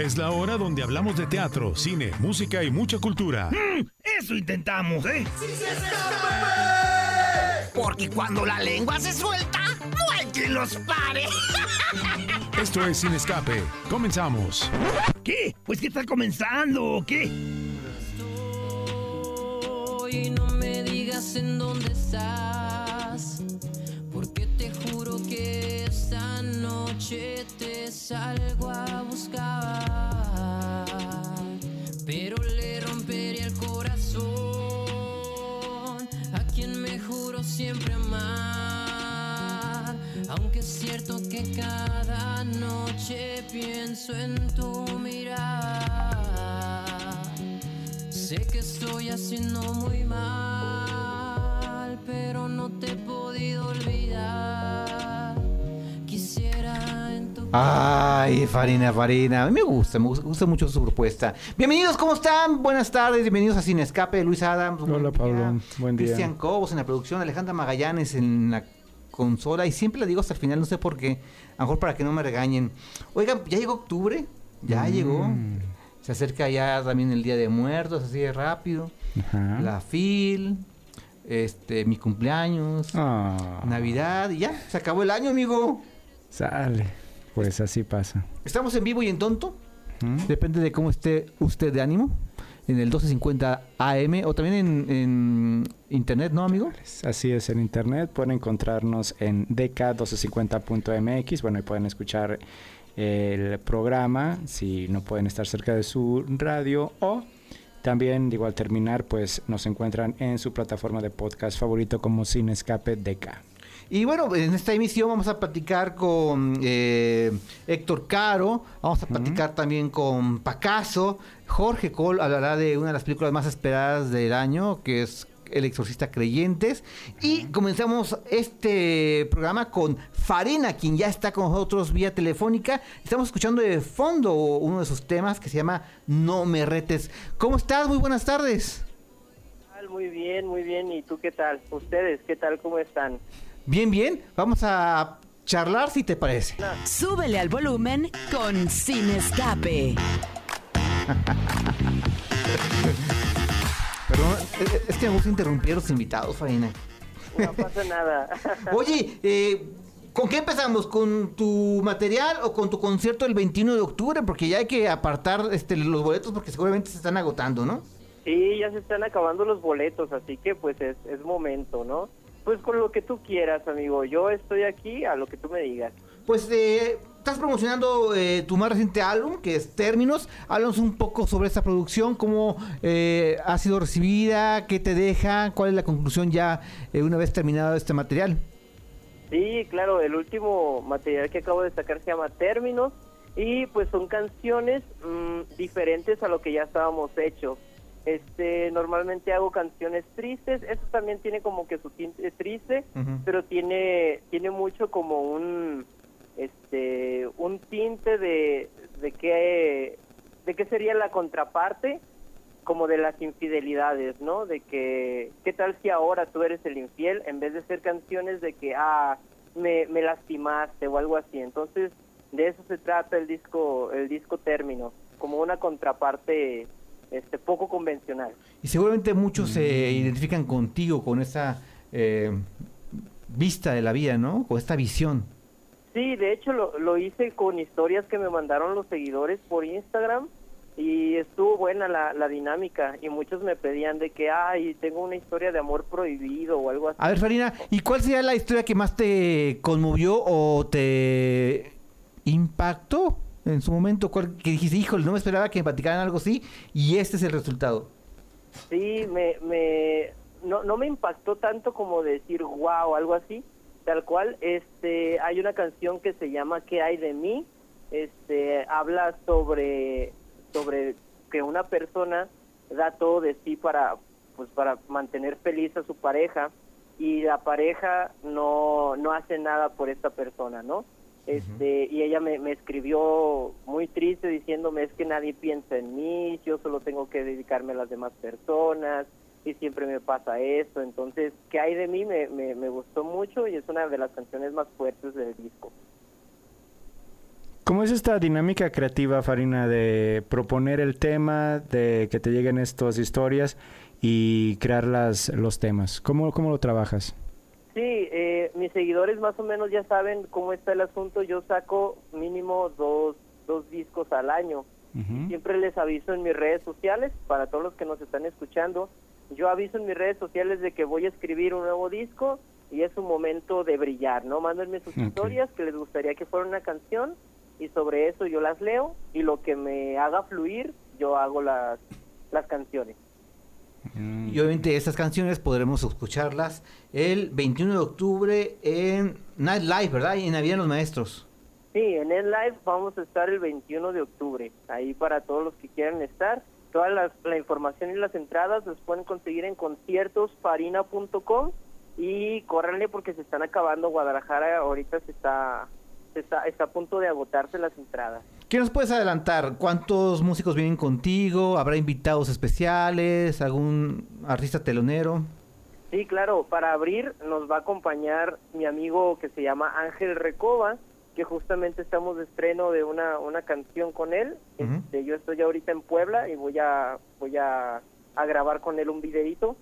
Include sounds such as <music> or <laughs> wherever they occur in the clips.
Es la hora donde hablamos de teatro, cine, música y mucha cultura. Mm, eso intentamos, ¿eh? Porque cuando la lengua se suelta, no hay quien los pare. <laughs> Esto es Sin Escape. Comenzamos. ¿Qué? Pues que está comenzando, ¿o qué? Y no me digas en dónde estás, porque te juro que esta noche te salgo a buscar, aunque es cierto que cada noche pienso en tu mirar. Sé que estoy haciendo muy mal, pero no te he podido olvidar. Quisiera en tu Ay, Farina, Farina. A mí me gusta, me gusta, gusta mucho su propuesta. Bienvenidos, ¿cómo están? Buenas tardes, bienvenidos a Sin Escape, Luis Adams. Hola, Pablo. Buen día. Cristian Cobos en la producción, Alejandra Magallanes en la consola. Y siempre le digo hasta el final, no sé por qué. A lo mejor para que no me regañen. Oigan, ya llegó octubre. Ya Mm. llegó. Se acerca ya también el Día de Muertos, así de rápido. Ajá. La FIL, este, mi cumpleaños, Ah, Navidad. Y ya, se acabó el año, amigo. Sale. Pues así pasa. Estamos en vivo y en tonto. ¿Mm? Depende de cómo esté usted de ánimo. En el 1250 AM o también en, internet, ¿no, amigo? Así es, en internet pueden encontrarnos en dk1250.mx. Bueno, y pueden escuchar el programa si no pueden estar cerca de su radio o también, digo, al terminar, pues nos encuentran en su plataforma de podcast favorito como Sin Escape DK. Y bueno, en esta emisión vamos a platicar con eh, Héctor Caro, vamos a platicar también con Pacaso. Jorge Cole hablará de una de las películas más esperadas del año, que es El Exorcista Creyentes. Y comenzamos este programa con Farina, quien ya está con nosotros vía telefónica. Estamos escuchando de fondo uno de sus temas que se llama No me retes. ¿Cómo estás? Muy buenas tardes. Muy bien, muy bien. ¿Y tú qué tal? ¿Ustedes qué tal? ¿Cómo están? Bien, bien. Vamos a charlar si te parece. Súbele al volumen con Sin Escape. Perdón, es- es que me gusta interrumpir a los invitados, Farina. No pasa nada. <laughs> Oye, eh, ¿con qué empezamos? ¿Con tu material o con tu concierto el 21 de octubre? Porque ya hay que apartar este, los boletos porque seguramente se están agotando, ¿no? Sí, ya se están acabando los boletos, así que pues es, es momento, ¿no? Pues con lo que tú quieras, amigo. Yo estoy aquí a lo que tú me digas. Pues eh, estás promocionando eh, tu más reciente álbum, que es Términos. Háblanos un poco sobre esta producción, cómo eh, ha sido recibida, qué te deja, cuál es la conclusión ya eh, una vez terminado este material. Sí, claro, el último material que acabo de sacar se llama Términos y pues son canciones mm, diferentes a lo que ya estábamos hechos. Este, normalmente hago canciones tristes, eso también tiene como que su tinte triste, pero tiene tiene mucho como un este un tinte de de qué de qué sería la contraparte como de las infidelidades, ¿no? De que, ¿qué tal si ahora tú eres el infiel en vez de ser canciones de que, ah, me, me lastimaste o algo así? Entonces, de eso se trata el disco, el disco término, como una contraparte este poco convencional. Y seguramente muchos se identifican contigo con esa eh, vista de la vida, ¿no? Con esta visión. Sí, de hecho lo, lo hice con historias que me mandaron los seguidores por Instagram y estuvo buena la, la dinámica y muchos me pedían de que, ay, tengo una historia de amor prohibido o algo así. A ver, Farina, ¿y cuál sería la historia que más te conmovió o te impactó en su momento? ¿Cuál, que dijiste, híjole, no me esperaba que me platicaran algo así y este es el resultado? Sí, me, me no, no me impactó tanto como decir wow, algo así, tal cual. Este, hay una canción que se llama ¿Qué hay de mí? Este, habla sobre sobre que una persona da todo de sí para pues para mantener feliz a su pareja y la pareja no no hace nada por esta persona, ¿no? Este, y ella me, me escribió muy triste diciéndome es que nadie piensa en mí, yo solo tengo que dedicarme a las demás personas y siempre me pasa esto, entonces, ¿qué hay de mí? Me, me, me gustó mucho y es una de las canciones más fuertes del disco. ¿Cómo es esta dinámica creativa, Farina, de proponer el tema, de que te lleguen estas historias y crear las, los temas? ¿Cómo, cómo lo trabajas? Sí, eh, mis seguidores más o menos ya saben cómo está el asunto. Yo saco mínimo dos, dos discos al año. Siempre les aviso en mis redes sociales, para todos los que nos están escuchando, yo aviso en mis redes sociales de que voy a escribir un nuevo disco y es un momento de brillar, ¿no? Mándenme sus historias que les gustaría que fuera una canción y sobre eso yo las leo y lo que me haga fluir, yo hago las, las canciones. Mm. Y obviamente estas canciones podremos escucharlas el 21 de octubre en Night Live, ¿verdad? Y en Navidad los Maestros. Sí, en el live vamos a estar el 21 de octubre, ahí para todos los que quieran estar. Toda las- la información y las entradas las pueden conseguir en conciertosfarina.com y córranle porque se están acabando. Guadalajara ahorita se está, está, está a punto de agotarse las entradas. ¿Qué nos puedes adelantar? ¿Cuántos músicos vienen contigo? ¿Habrá invitados especiales? ¿Algún artista telonero? Sí, claro, para abrir nos va a acompañar mi amigo que se llama Ángel Recoba, que justamente estamos de estreno de una, una canción con él. Este, yo estoy ahorita en Puebla y voy a voy a, a grabar con él un videito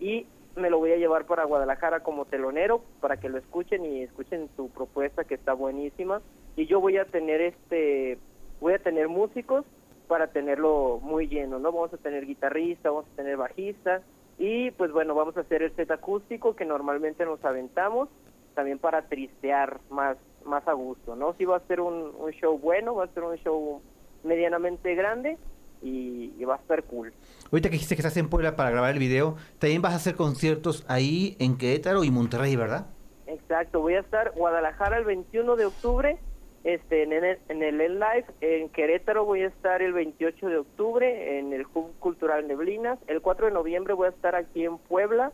y me lo voy a llevar para Guadalajara como telonero para que lo escuchen y escuchen su propuesta que está buenísima y yo voy a tener este voy a tener músicos para tenerlo muy lleno, ¿no? Vamos a tener guitarrista, vamos a tener bajista y pues bueno, vamos a hacer el set acústico que normalmente nos aventamos también para tristear más más a gusto, ¿no? Sí va a ser un, un show bueno, va a ser un show medianamente grande y, y va a estar cool. Ahorita que dijiste que estás en Puebla para grabar el video, también vas a hacer conciertos ahí en Querétaro y Monterrey, ¿verdad? Exacto, voy a estar Guadalajara el 21 de octubre, este en el, en el Live, en Querétaro voy a estar el 28 de octubre en el Hub Cultural Neblinas, el 4 de noviembre voy a estar aquí en Puebla,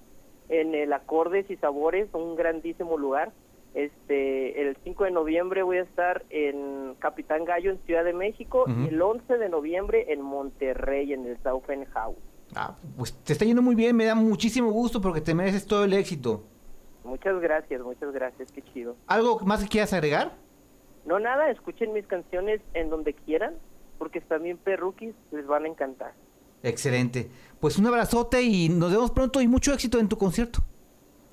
en el Acordes y Sabores, un grandísimo lugar. Este, el 5 de noviembre voy a estar en Capitán Gallo en Ciudad de México y el 11 de noviembre en Monterrey en el Southern House. Ah, pues te está yendo muy bien, me da muchísimo gusto porque te mereces todo el éxito. Muchas gracias, muchas gracias, qué chido. ¿Algo más que quieras agregar? No nada, escuchen mis canciones en donde quieran, porque bien perruquis, les van a encantar. Excelente. Pues un abrazote y nos vemos pronto y mucho éxito en tu concierto.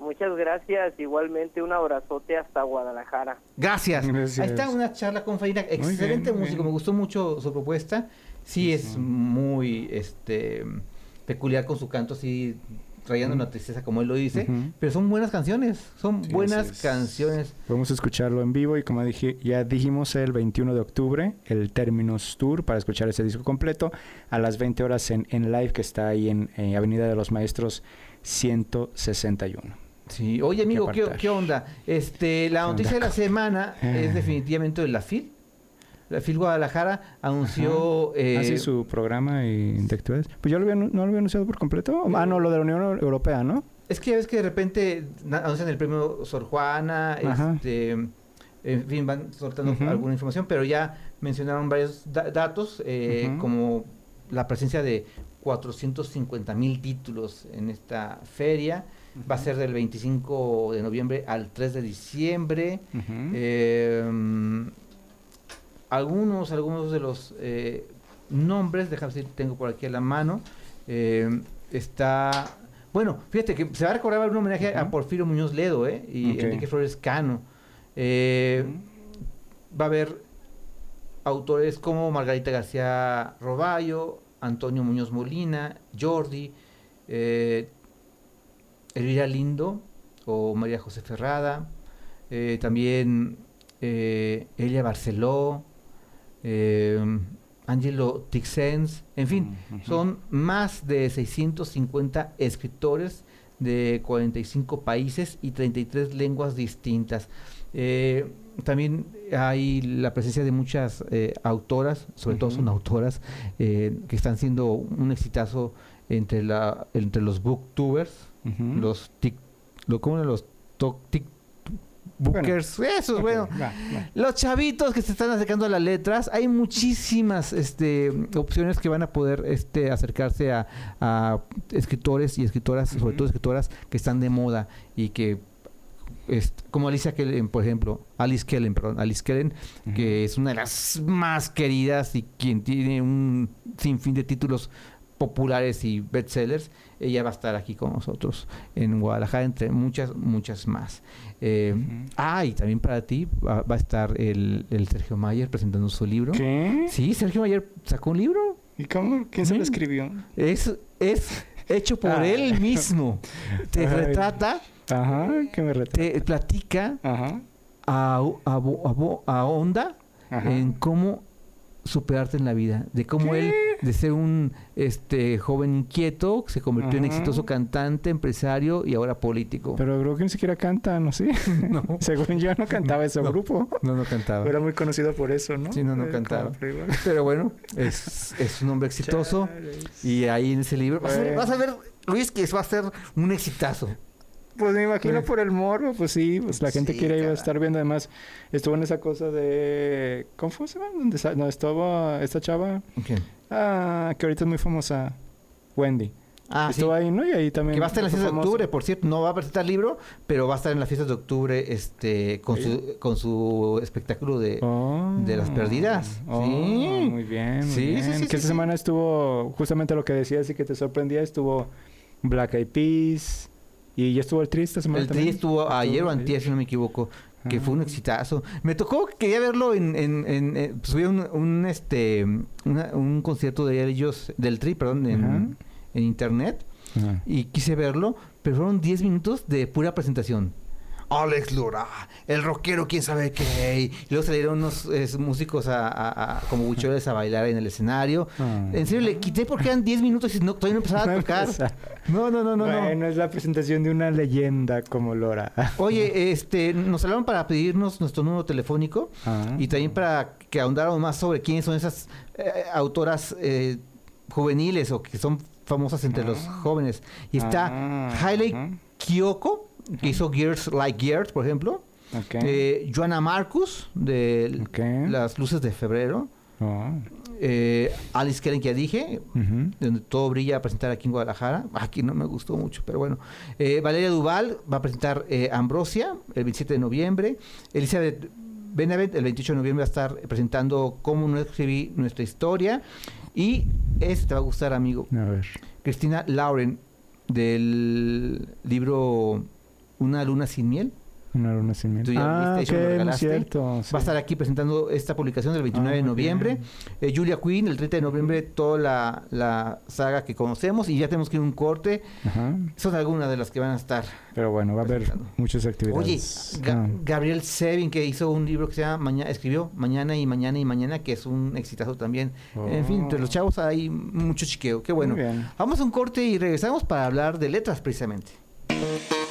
Muchas gracias, igualmente un abrazote hasta Guadalajara. Gracias. Gracias. Ahí está una charla con Farina. Excelente músico, bien. me gustó mucho su propuesta. Sí, es muy este peculiar con su canto, así rayando una tristeza como él lo dice. Pero son buenas canciones, son Sí, buenas es. canciones. Vamos a escucharlo en vivo y como dije, ya dijimos el 21 de octubre, el Terminus Tour para escuchar ese disco completo a las 20 horas en, en live que está ahí en, eh, Avenida de los Maestros 161. Sí, oye amigo, ¿qué, onda? Este, la ¿Qué noticia de la semana Eh. es definitivamente de la FIL. La FIL Guadalajara anunció... eh, Así su programa y de actividades. Pues yo lo había, no lo había anunciado por completo. Ah, no, lo de la Unión Europea, ¿no? Es que ya ves que de repente anuncian el premio Sor Juana, Ajá. este, en fin, van soltando alguna información, pero ya mencionaron varios da- datos, eh, como la presencia de 450 mil títulos en esta feria. Va a ser del 25 de noviembre al 3 de diciembre. Eh, mm, algunos, algunos de los eh, nombres, déjame ver si tengo por aquí a la mano. eh, está. Bueno, fíjate que se va a recordar un homenaje a. Porfirio Muñoz Ledo eh, y. Enrique Flores Cano. Eh, Va a haber autores como Margarita García Roballo, Antonio Muñoz Molina, Jordi, eh, Elvira Lindo o María José Ferrada, eh, también eh, Elia Barceló, eh, Angelo Tixens, en fin, Ujú. son más de 650 escritores de 45 países y 33 lenguas distintas. Eh, también hay la presencia de muchas eh, autoras, sobre todo son autoras, eh, que están siendo un exitazo entre, la, entre los booktubers, Los tic, lo, ¿cómo eran los toc- tic- bookers, eso es Ok, bueno. va, va. Los chavitos que se están acercando a las letras, hay muchísimas este, opciones que van a poder este, acercarse a, a escritores y escritoras, sobre todo escritoras que están de moda y que como Alicia Kellen, por ejemplo, Alice Kellen, perdón, Alice Kellen, que es una de las más queridas y quien tiene un sinfín de títulos populares y bestsellers, ella va a estar aquí con nosotros en Guadalajara, entre muchas, muchas más. Eh, Ah, y también para ti va, va a estar el, el Sergio Mayer presentando su libro. ¿Qué? Sí, Sergio Mayer sacó un libro. ¿Y cómo? ¿Quién se lo Mm. escribió? Es, es hecho por Ah. él mismo. Te <laughs> Ay. retrata, Ajá, que me retrata. te platica Ajá, a, a, a a onda ajá. en cómo superarte en la vida, de cómo él, de ser un este joven inquieto, se convirtió en exitoso cantante, empresario y ahora político. Pero creo que ni siquiera canta, ¿no? Sí. <laughs> no, <laughs> Según yo no cantaba ese No. grupo. no, no cantaba. Era muy conocido por eso, ¿no? Sí, no, no Eh, cantaba. Pero bueno, es, es un hombre exitoso Chales. y ahí en ese libro vas a, ver, vas a ver, Luis, que va a ser un exitazo. Pues me imagino Sí. por el morbo, pues sí, pues la gente Sí, quiere ir a caray. estar viendo. Además, estuvo en esa cosa de. ¿Cómo fue? ¿Dónde no, estaba esta chava? ¿Quién? Ah, que ahorita es muy famosa. Wendy. Ah, sí. Estuvo ahí, ¿no? Y ahí también. Que va a estar en las fiestas de octubre, por cierto, no va a presentar libro, pero va a estar en las fiestas de octubre este, con, su, con su espectáculo de... Oh. de las perdidas. Oh, Sí. Muy bien, muy Sí, sí, bien. sí, que sí, esta sí. semana estuvo justamente lo que decías y que te sorprendía. Estuvo Black Eyed Peas. Y ya estuvo el Tri esta semana El también. tri estuvo ayer o antier, si no me equivoco, que Ah. fue un exitazo. Me tocó, quería verlo en... en, en, eh, pues, hubo un, un, este, una- un concierto de ellos, del tri, perdón, en, en internet. Ajá. y quise verlo, pero fueron 10 minutos de pura presentación. Alex Lora, el rockero, quién sabe qué. Y luego salieron unos es, músicos a, a- a- como buchones a bailar en el escenario. Ah. En serio, le quité porque eran 10 minutos y no, todavía no empezaba a tocar. No, no, no, no. no. bueno, es la presentación de una leyenda como Lora. Oye, <laughs> este, nos hablaron para pedirnos nuestro número telefónico Ah. y también para que ahondáramos más sobre quiénes son esas eh, autoras eh, juveniles o que son famosas entre los jóvenes. Y está Ah, Hailey ajá. Que hizo Gears Like Gears, por ejemplo. Ok. Eh, Joanna Marcus, de. Las Luces de Febrero. Oh. Eh, Alice Kellen, que ya dije, donde todo brilla a presentar aquí en Guadalajara. Aquí no me gustó mucho, pero bueno. Eh, Valeria Duval va a presentar eh, Ambrosia el 27 de noviembre. Elizabeth Benavent el 28 de noviembre va a estar presentando Cómo no escribí nuestra historia. Y este te va a gustar, amigo. A ver. Cristina Lauren del libro Una luna sin miel. Una luna sin miel. Tú ya ah, viste, ok, eso me lo muy regalaste. cierto. sí. Va a estar aquí presentando esta publicación del 29 Ah, de noviembre. Eh, Julia Quinn, el 30 de noviembre, toda la, la saga que conocemos. Y ya tenemos que ir a un corte. Ajá. Son algunas de las que van a estar. Pero bueno, va a haber muchas Oye, actividades. Ga- Ah. Gabriel Sevin, que hizo un libro que se llama Mañana, escribió Mañana y Mañana y Mañana, que es un exitazo también. En fin, entre los chavos hay mucho chiqueo. Qué bueno. Vamos a un corte y regresamos para hablar de letras precisamente.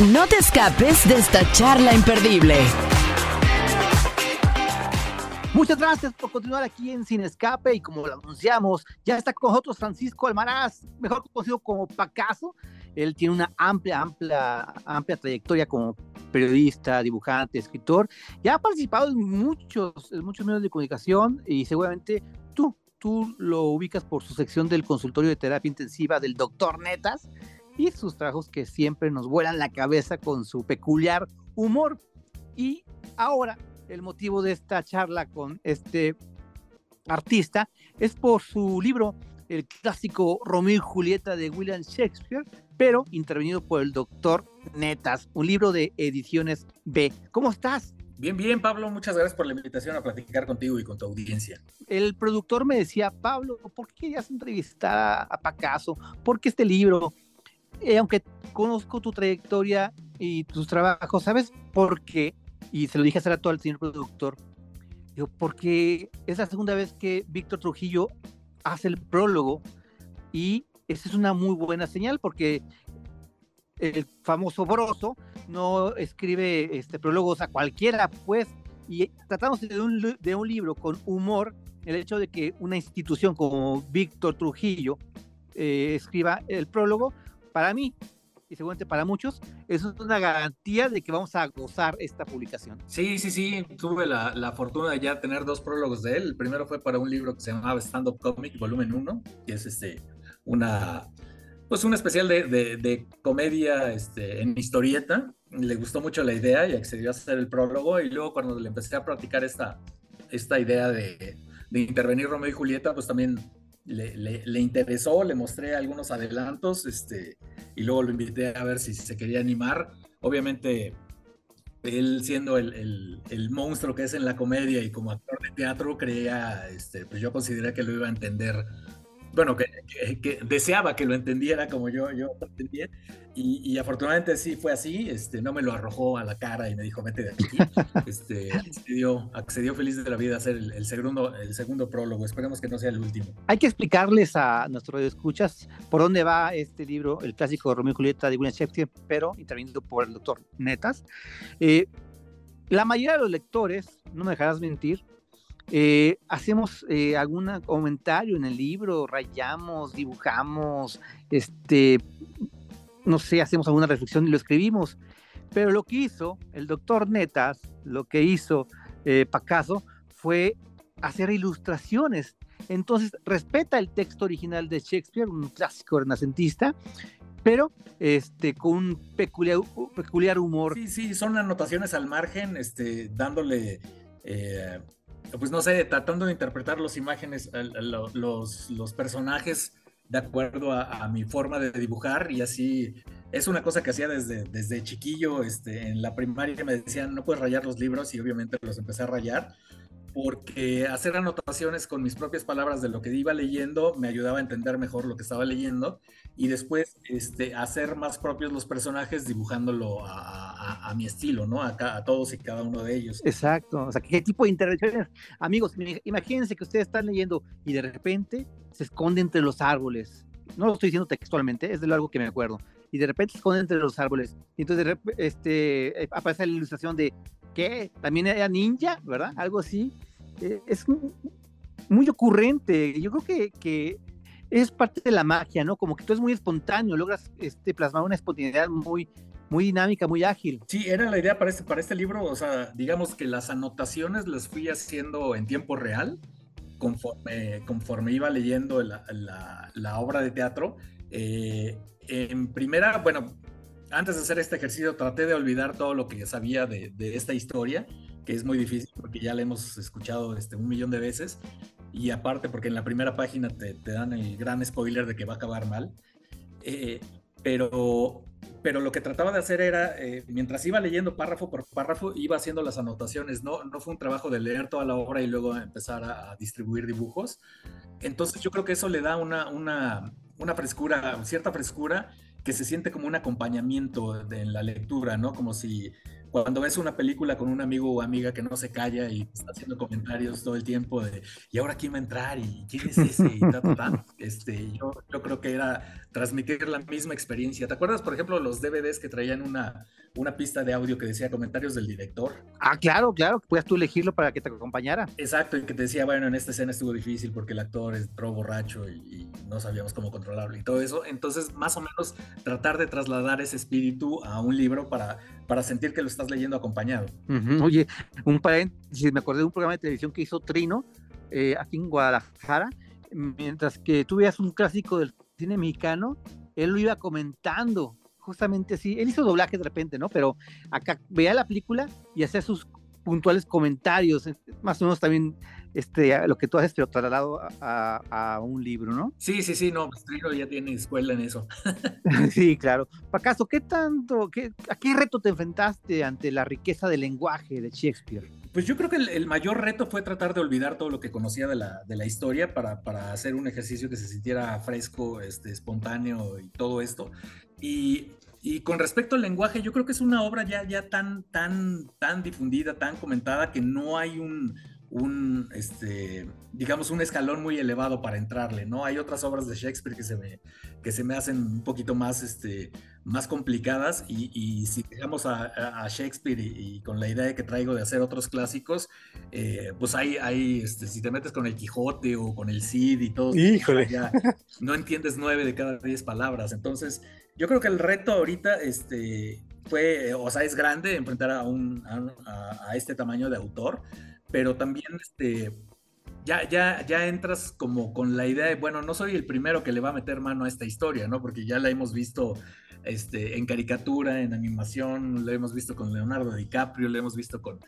No te escapes de esta charla imperdible. Muchas gracias por continuar aquí en Sin Escape y como lo anunciamos, ya está con nosotros Francisco Almaraz, mejor conocido como Pacaso. Él tiene una amplia, amplia, amplia trayectoria como periodista, dibujante, escritor y ha participado en muchos, en muchos medios de comunicación y seguramente tú, tú lo ubicas por su sección del consultorio de terapia intensiva del doctor Netas y sus trabajos que siempre nos vuelan la cabeza con su peculiar humor. Y ahora el motivo de esta charla con este artista es por su libro, el clásico Romeo y Julieta de William Shakespeare, pero intervenido por el doctor Netas, un libro de ediciones B. ¿Cómo estás? Bien, bien, Pablo, muchas gracias por la invitación a platicar contigo y con tu audiencia. El productor me decía, Pablo, ¿por qué querías entrevistar a, a Pacaso? ¿Por qué este libro? Eh, aunque conozco tu trayectoria y tus trabajos, ¿sabes por qué? Y se lo dije hace rato al señor productor. Digo, porque es la segunda vez que Víctor Trujillo hace el prólogo y esa es una muy buena señal porque el famoso Broso no escribe este, prólogos a cualquiera, pues, y tratamos de un, de un libro con humor, el hecho de que una institución como Víctor Trujillo eh, escriba el prólogo, para mí, y seguramente para muchos, es una garantía de que vamos a gozar esta publicación. Sí, sí, sí, tuve la, la, fortuna de ya tener dos prólogos de él. El primero fue para un libro que se llamaba Stand Up Comic, volumen 1, que es este, una, pues un especial de, de, de, comedia este, en historieta. Le gustó mucho la idea y accedió a hacer el prólogo. Y luego cuando le empecé a practicar esta, esta idea de, de intervenir Romeo y Julieta, pues también le, le, interesó, le mostré algunos adelantos, este, y luego lo invité a ver si se quería animar. Obviamente, él siendo el, el, el monstruo que es en la comedia y como actor de teatro, creía, este, pues yo consideré que lo iba a entender bueno, que, que, que, deseaba que lo entendiera como yo, yo entendía. Y, y, afortunadamente sí fue así, este, no me lo arrojó a la cara y me dijo, vete de aquí. <laughs> Este, accedió, accedió feliz de la vida a hacer el, el, segundo, el segundo prólogo. Esperemos que no sea el último. Hay que explicarles a nuestros escuchas por dónde va este libro, el clásico de Romeo y Julieta de William Shakespeare, pero intervenido por el doctor Netas. Eh, la mayoría de los lectores, no me dejarás mentir, eh, hacemos eh, algún comentario en el libro, rayamos, dibujamos, este, no sé, hacemos alguna reflexión y lo escribimos. Pero lo que hizo el doctor Netas, lo que hizo eh, Pacaso, fue hacer ilustraciones. Entonces, respeta el texto original de Shakespeare, un clásico renacentista, pero este, con un peculiar, peculiar humor. Sí, sí, son anotaciones al margen, este, dándole eh, pues no sé, tratando de interpretar las imágenes, los, personajes de acuerdo a, mi forma de dibujar y así es una cosa que hacía desde, desde chiquillo, este, en la primaria me decían no puedes rayar los libros y obviamente los empecé a rayar porque hacer anotaciones con mis propias palabras de lo que iba leyendo me ayudaba a entender mejor lo que estaba leyendo y después este, hacer más propios los personajes dibujándolo a, a, a mi estilo, ¿no? A, a, todos y cada uno de ellos. Exacto, o sea, ¿qué tipo de intervenciones? Amigos, imagínense que ustedes están leyendo y de repente se esconde entre los árboles. No lo estoy diciendo textualmente, es de algo que me acuerdo. Y de repente se esconde entre los árboles. Y entonces este, aparece la ilustración de ¿qué? También era ninja, ¿verdad? Algo así. Eh, es muy ocurrente. Yo creo que, que, es parte de la magia, ¿no? Como que tú es muy espontáneo, logras este, plasmar una espontaneidad muy, muy dinámica, muy ágil. Sí, era la idea para este, para este libro, o sea, digamos que las anotaciones las fui haciendo en tiempo real, conforme, conforme iba leyendo la, la, la obra de teatro. Eh, en primera, bueno, antes de hacer este ejercicio traté de olvidar todo lo que sabía de, de, esta historia, que es muy difícil porque ya la hemos escuchado este, un millón de veces. Y aparte porque en la primera página te, te dan el gran spoiler de que va a acabar mal. Eh, pero, pero lo que trataba de hacer era, eh, mientras iba leyendo párrafo por párrafo, iba haciendo las anotaciones. No, no fue un trabajo de leer toda la obra y luego empezar a, a distribuir dibujos. Entonces yo creo que eso le da una, una, una frescura, cierta frescura que se siente como un acompañamiento de, en la lectura, ¿no? Como si cuando ves una película con un amigo o amiga que no se calla y está haciendo comentarios todo el tiempo de ¿y ahora quién va a entrar? ¿y quién es ese? Y ta, ta, ta. <laughs> Este, yo, yo creo que era transmitir la misma experiencia. ¿Te acuerdas, por ejemplo, los DVDs que traían una, una pista de audio que decía comentarios del director? Ah, claro, claro, puedes tú elegirlo para que te acompañara. Exacto, y que te decía, bueno, en esta escena estuvo difícil porque el actor entró borracho y, y no sabíamos cómo controlarlo y todo eso. Entonces, más o menos, tratar de trasladar ese espíritu a un libro para, para sentir que lo estás leyendo acompañado. Uh -huh. Oye, un paréntesis, me acordé de un programa de televisión que hizo Trino eh, aquí en Guadalajara, mientras que tú veías un clásico del cine mexicano, él lo iba comentando, justamente así, él hizo doblaje de repente, ¿no? Pero acá veía la película y hacía sus puntuales comentarios, más o menos también este, lo que tú haces, pero trasladado a, un libro, ¿no? Sí, sí, sí, no, pues Trino ya tiene escuela en eso. <laughs> sí, claro. Pacaso, ¿qué tanto, qué, a qué reto te enfrentaste ante la riqueza del lenguaje de Shakespeare? Pues yo creo que el, el, mayor reto fue tratar de olvidar todo lo que conocía de la, de la historia para, para, hacer un ejercicio que se sintiera fresco, este, espontáneo y todo esto. Y, y, con respecto al lenguaje, yo creo que es una obra ya, ya tan, tan, tan difundida, tan comentada, que no hay un, un, este, digamos, un escalón muy elevado para entrarle, ¿no? Hay otras obras de Shakespeare que se me, que se me hacen un poquito más, este, más complicadas y, si llegamos a, Shakespeare y, con la idea de que traigo de hacer otros clásicos, eh, pues hay, hay este, si te metes con el Quijote o con el Cid y todo, Ya no entiendes nueve de cada diez palabras. Entonces, yo creo que el reto ahorita, este, fue, o sea, es grande enfrentar a, un, a este tamaño de autor, pero también este, ya, ya, ya entras como con la idea de, bueno, no soy el primero que le va a meter mano a esta historia, ¿no? Porque ya la hemos visto este, en caricatura, en animación, la hemos visto con Leonardo DiCaprio, la hemos visto con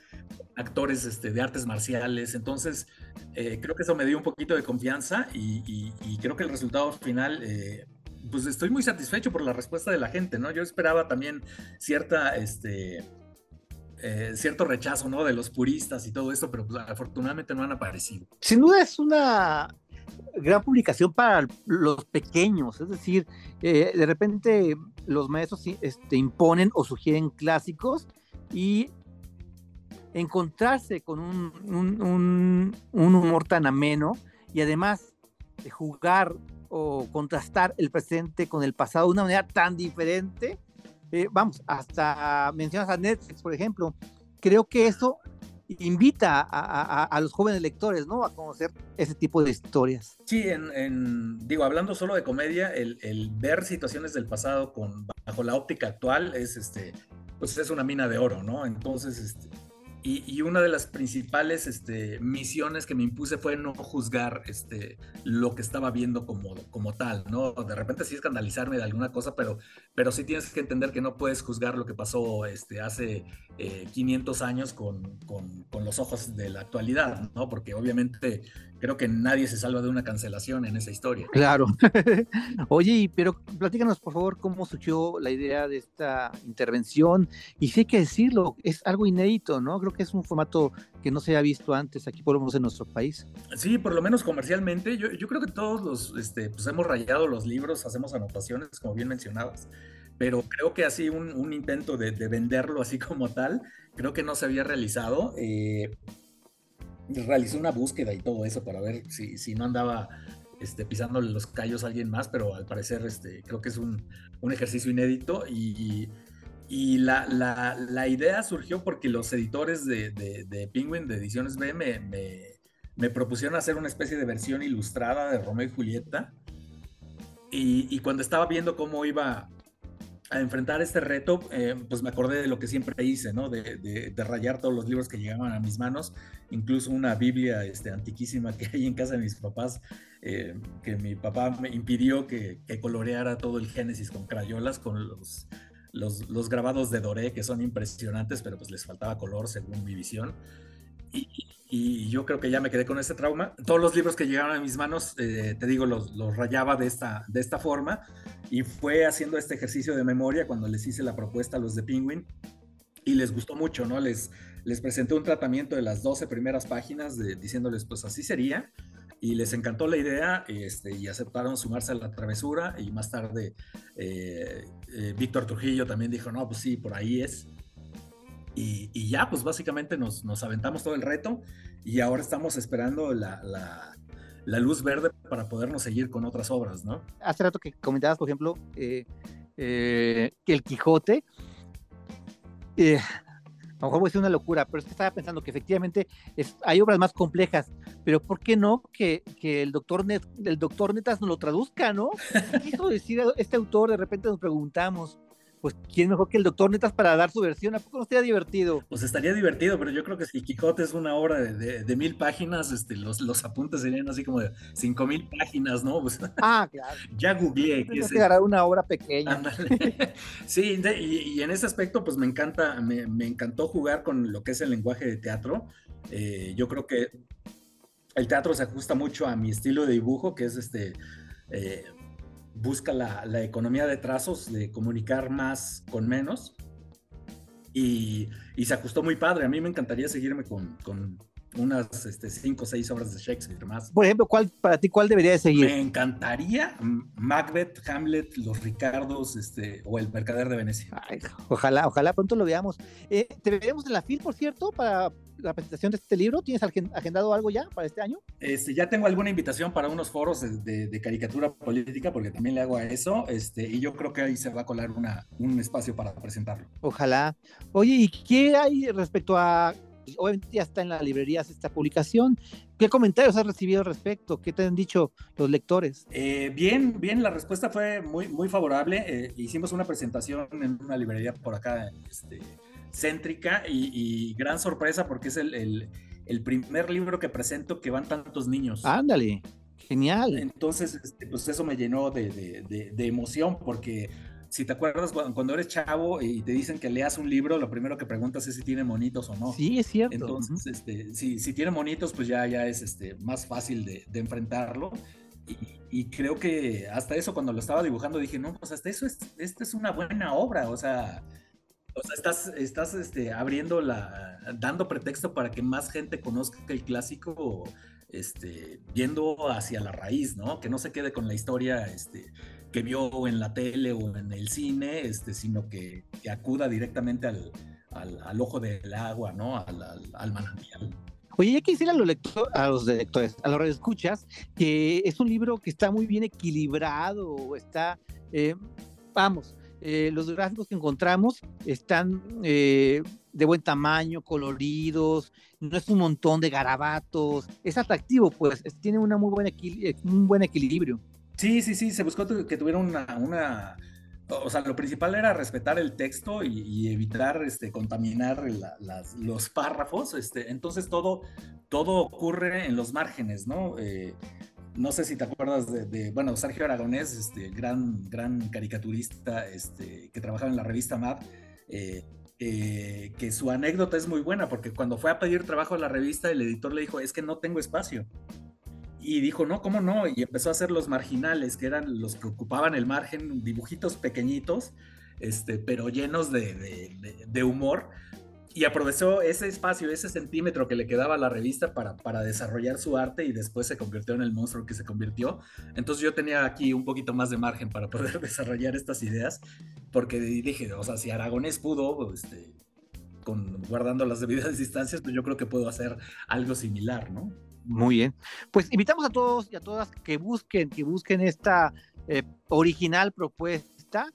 actores este, de artes marciales. Entonces, eh, creo que eso me dio un poquito de confianza y, creo que el resultado final, eh, pues estoy muy satisfecho por la respuesta de la gente, ¿no? Yo esperaba también cierta, este, eh, cierto rechazo, ¿no? De los puristas y todo esto, pero pues, afortunadamente no han aparecido. Sin duda es una gran publicación para los pequeños, es decir, eh, de repente los maestros este, imponen o sugieren clásicos y encontrarse con un, un, un humor tan ameno y además de jugar o contrastar el presente con el pasado de una manera tan diferente, eh, vamos, hasta mencionas a Netflix, por ejemplo, creo que eso invita a, los jóvenes lectores, ¿no? A conocer ese tipo de historias. Sí, en, digo, hablando solo de comedia, el, el, ver situaciones del pasado con, bajo la óptica actual es, este, pues es una mina de oro, ¿no? Entonces, este, y, una de las principales este, misiones que me impuse fue no juzgar este, lo que estaba viendo como, tal, ¿no? De repente sí escandalizarme de alguna cosa, pero, pero sí tienes que entender que no puedes juzgar lo que pasó este, hace 500 eh, años con, con, con, los ojos de la actualidad, ¿no? Porque obviamente creo que nadie se salva de una cancelación en esa historia. Claro. <laughs> Oye, pero platícanos por favor cómo surgió la idea de esta intervención. Y sí hay que decirlo, es algo inédito, ¿no? Creo que es un formato que no se ha visto antes aquí por lo menos en nuestro país. Sí, por lo menos comercialmente. Yo, yo creo que todos los, este, pues hemos rayado los libros, hacemos anotaciones, como bien mencionabas. Pero creo que así un, un intento de, de, venderlo así como tal, creo que no se había realizado. Eh, realicé una búsqueda y todo eso para ver si, si no andaba este, pisándole los callos a alguien más, pero al parecer este, creo que es un, un ejercicio inédito y, y la, la, la, idea surgió porque los editores de, de, de Penguin, de Ediciones B, me, me, me, propusieron hacer una especie de versión ilustrada de Romeo y Julieta. Y, y cuando estaba viendo cómo iba a enfrentar este reto, eh, pues me acordé de lo que siempre hice, ¿no? De, rayar todos los libros que llegaban a mis manos, incluso una Biblia este, antiquísima que hay en casa de mis papás, eh, que mi papá me impidió que, que, coloreara todo el Génesis con crayolas, con los, los, los, grabados de Doré, que son impresionantes, pero pues les faltaba color según mi visión. Y, yo creo que ya me quedé con ese trauma. Todos los libros que llegaron a mis manos, eh, te digo, los, los, rayaba de esta, de esta forma y fue haciendo este ejercicio de memoria cuando les hice la propuesta a los de Penguin y les gustó mucho, ¿no? Les, les presenté un tratamiento de las 12 primeras páginas de, diciéndoles, pues así sería y les encantó la idea este, y aceptaron sumarse a la travesura y más tarde eh, eh, Víctor Trujillo también dijo, no, pues sí, por ahí es. Y, ya, pues básicamente nos, nos, aventamos todo el reto y ahora estamos esperando la, la, luz verde para podernos seguir con otras obras, ¿no? Hace rato que comentabas, por ejemplo, eh, eh, que el Quijote, eh, a lo mejor voy a decir una locura, pero es que estaba pensando que efectivamente es, hay obras más complejas, pero ¿por qué no que, que el, doctor Net, el doctor Netas nos lo traduzca, no? ¿Qué <laughs> quiso decir este autor? De repente nos preguntamos pues quién mejor que el doctor Netas para dar su versión, ¿a poco no estaría divertido? Pues estaría divertido, pero yo creo que si Quijote es una obra de, mil páginas, este, los, los apuntes serían así como de cinco mil páginas, ¿no? Pues, <laughs> ah, claro. ya googleé. que es una obra pequeña. <laughs> sí, y, en ese aspecto, pues me encanta, me, encantó jugar con lo que es el lenguaje de teatro. Eh, yo creo que el teatro se ajusta mucho a mi estilo de dibujo, que es este... Eh, busca la, economía de trazos, de comunicar más con menos. Y, se ajustó muy padre. A mí me encantaría seguirme con, unas este, cinco o seis obras de Shakespeare más. Por ejemplo, ¿cuál para ti cuál debería de seguir? Me encantaría Macbeth, Hamlet, Los Ricardos, este, o El Mercader de Venecia. Ay, ojalá, ojalá pronto lo veamos. Eh, ¿Te veremos en la FIL, por cierto, para la presentación de este libro? ¿Tienes agendado algo ya para este año? Este, ya tengo alguna invitación para unos foros de, de, caricatura política, porque también le hago a eso, este, y yo creo que ahí se va a colar una, un espacio para presentarlo. Ojalá. Oye, ¿y qué hay respecto a obviamente ya está en las librerías esta publicación. ¿Qué comentarios has recibido al respecto? ¿Qué te han dicho los lectores? Eh, bien, bien, la respuesta fue muy, muy favorable. Eh, hicimos una presentación en una librería por acá, este, céntrica, y, gran sorpresa porque es el, el, primer libro que presento que van tantos niños. Ándale, genial. Entonces, este, pues eso me llenó de, de, de emoción porque si te acuerdas, cuando eres chavo y te dicen que leas un libro, lo primero que preguntas es si tiene monitos o no. Sí, es cierto. Entonces, este, si, si, tiene monitos, pues ya, ya es este, más fácil de, enfrentarlo. Y, creo que hasta eso, cuando lo estaba dibujando, dije, no, pues hasta eso, es, esta es una buena obra. O sea, o sea estás, estás este, abriendo la, dando pretexto para que más gente conozca el clásico, este, yendo hacia la raíz, ¿no? Que no se quede con la historia, este que vio en la tele o en el cine, este, sino que, acuda directamente al, al, ojo del agua, ¿no? Al, al, manantial. Oye, ya quisiera a los, lectores, a los lectores, a los escuchas, que es un libro que está muy bien equilibrado, está, eh, vamos, eh, los gráficos que encontramos están eh, de buen tamaño, coloridos, no es un montón de garabatos, es atractivo, pues, tiene una muy buena un buen equilibrio. Sí, sí, sí, se buscó que tuviera una, una, o sea, lo principal era respetar el texto y, evitar este, contaminar los párrafos, este, entonces todo, todo ocurre en los márgenes, ¿no? Eh, no sé si te acuerdas de, bueno, Sergio Aragonés, este, gran, gran caricaturista este, que trabajaba en la revista Mad, eh, eh, que su anécdota es muy buena, porque cuando fue a pedir trabajo a la revista, el editor le dijo, es que no tengo espacio y dijo, no, ¿cómo no? Y empezó a hacer los marginales, que eran los que ocupaban el margen, dibujitos pequeñitos, este, pero llenos de, de, humor. Y aprovechó ese espacio, ese centímetro que le quedaba a la revista para, para desarrollar su arte y después se convirtió en el monstruo que se convirtió. Entonces yo tenía aquí un poquito más de margen para poder <laughs> desarrollar estas ideas, porque dije, o sea, si Aragonés pudo, este, con, guardando las debidas <laughs> distancias, pues yo creo que puedo hacer algo similar, ¿no? Muy bien. Pues invitamos a todos y a todas que busquen, que busquen esta eh, original propuesta